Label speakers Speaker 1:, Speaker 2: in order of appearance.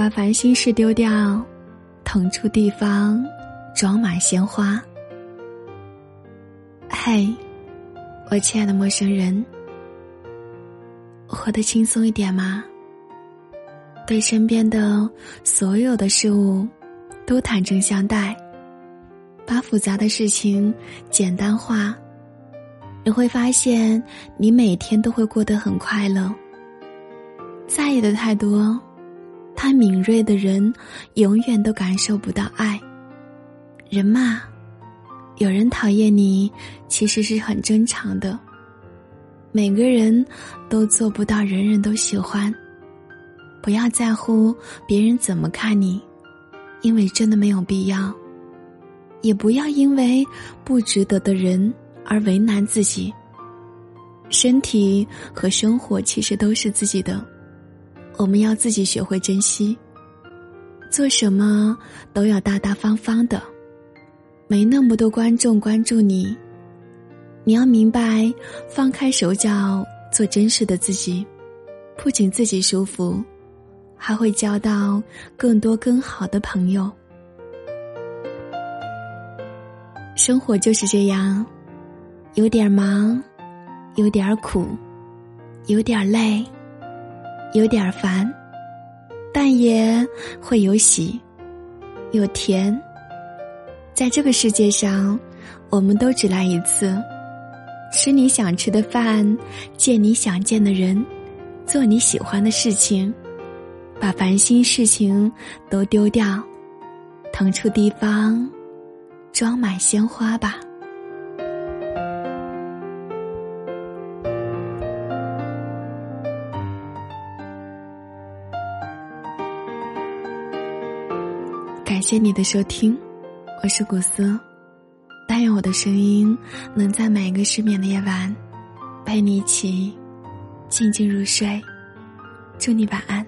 Speaker 1: 把烦心事丢掉，腾出地方，装满鲜花。嘿，我亲爱的陌生人，活得轻松一点吗？对身边的所有的事物都坦诚相待，把复杂的事情简单化，你会发现你每天都会过得很快乐。在意的太多，太敏锐的人永远都感受不到爱。人嘛，有人讨厌你，其实是很正常的。每个人都做不到人人都喜欢。不要在乎别人怎么看你，因为真的没有必要。也不要因为不值得的人而为难自己。身体和生活其实都是自己的。我们要自己学会珍惜。做什么都要大大方方的，没那么多观众关注你。你要明白，放开手脚，做真实的自己，不仅自己舒服，还会交到更多更好的朋友。生活就是这样，有点忙，有点苦，有点累。有点烦，但也会有喜，有甜。在这个世界上，我们都只来一次，吃你想吃的饭，见你想见的人，做你喜欢的事情，把烦心事情都丢掉，腾出地方，装满鲜花吧。感谢你的收听，我是古斯。但愿我的声音能在每一个失眠的夜晚，陪你一起静静入睡。祝你晚安。